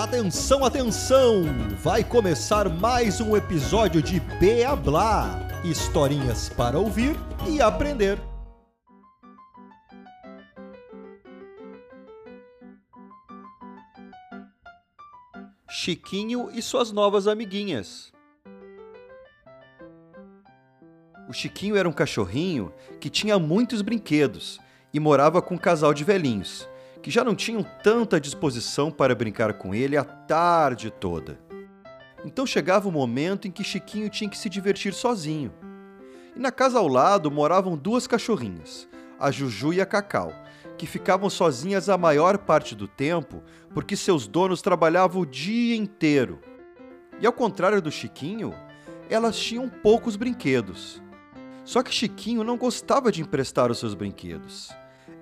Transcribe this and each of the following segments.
Atenção, atenção! Vai começar mais um episódio de Beablá historinhas para ouvir e aprender. Chiquinho e suas novas amiguinhas. O Chiquinho era um cachorrinho que tinha muitos brinquedos e morava com um casal de velhinhos, que já não tinham tanta disposição para brincar com ele a tarde toda. Então chegava o momento em que Chiquinho tinha que se divertir sozinho. E na casa ao lado moravam duas cachorrinhas, a Juju e a Cacau, que ficavam sozinhas a maior parte do tempo porque seus donos trabalhavam o dia inteiro. E ao contrário do Chiquinho, elas tinham poucos brinquedos. Só que Chiquinho não gostava de emprestar os seus brinquedos.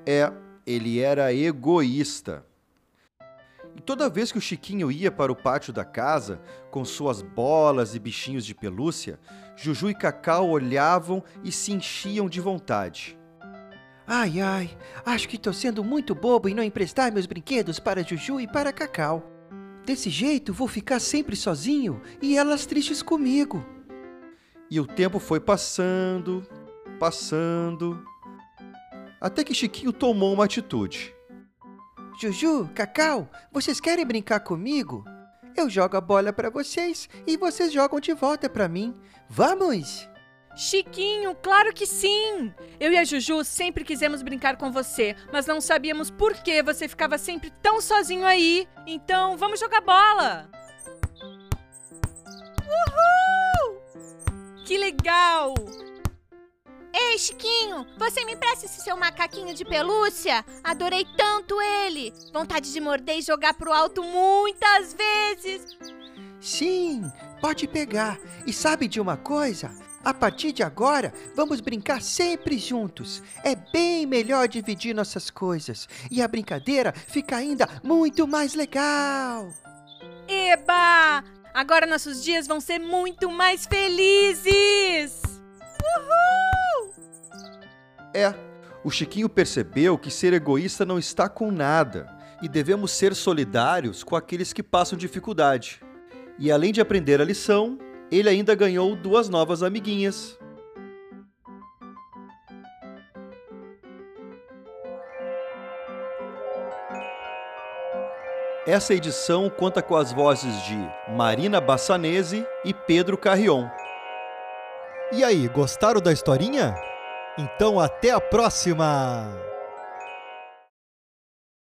É, ele era egoísta. E toda vez que o Chiquinho ia para o pátio da casa, com suas bolas e bichinhos de pelúcia, Juju e Cacau olhavam e se enchiam de vontade. Ai, ai, acho que estou sendo muito bobo em não emprestar meus brinquedos para Juju e para Cacau. Desse jeito vou ficar sempre sozinho e elas tristes comigo. E o tempo foi passando, passando, até que Chiquinho tomou uma atitude. Juju, Cacau, vocês querem brincar comigo? Eu jogo a bola para vocês e vocês jogam de volta para mim. Vamos! Chiquinho, claro que sim! Eu e a Juju sempre quisemos brincar com você, mas não sabíamos por que você ficava sempre tão sozinho aí. Então, vamos jogar bola! Uhul! Que legal! Ei, Chiquinho, você me empresta esse seu macaquinho de pelúcia? Adorei tanto ele! Vontade de morder e jogar pro alto muitas vezes! Sim, pode pegar. E sabe de uma coisa? A partir de agora, vamos brincar sempre juntos. É bem melhor dividir nossas coisas. E a brincadeira fica ainda muito mais legal. Eba! Agora nossos dias vão ser muito mais felizes! Uhul! É, o Chiquinho percebeu que ser egoísta não está com nada e devemos ser solidários com aqueles que passam dificuldade. E além de aprender a lição, ele ainda ganhou duas novas amiguinhas. Essa edição conta com as vozes de Marina Bassanese e Pedro Carrion. E aí, gostaram da historinha? Então até a próxima!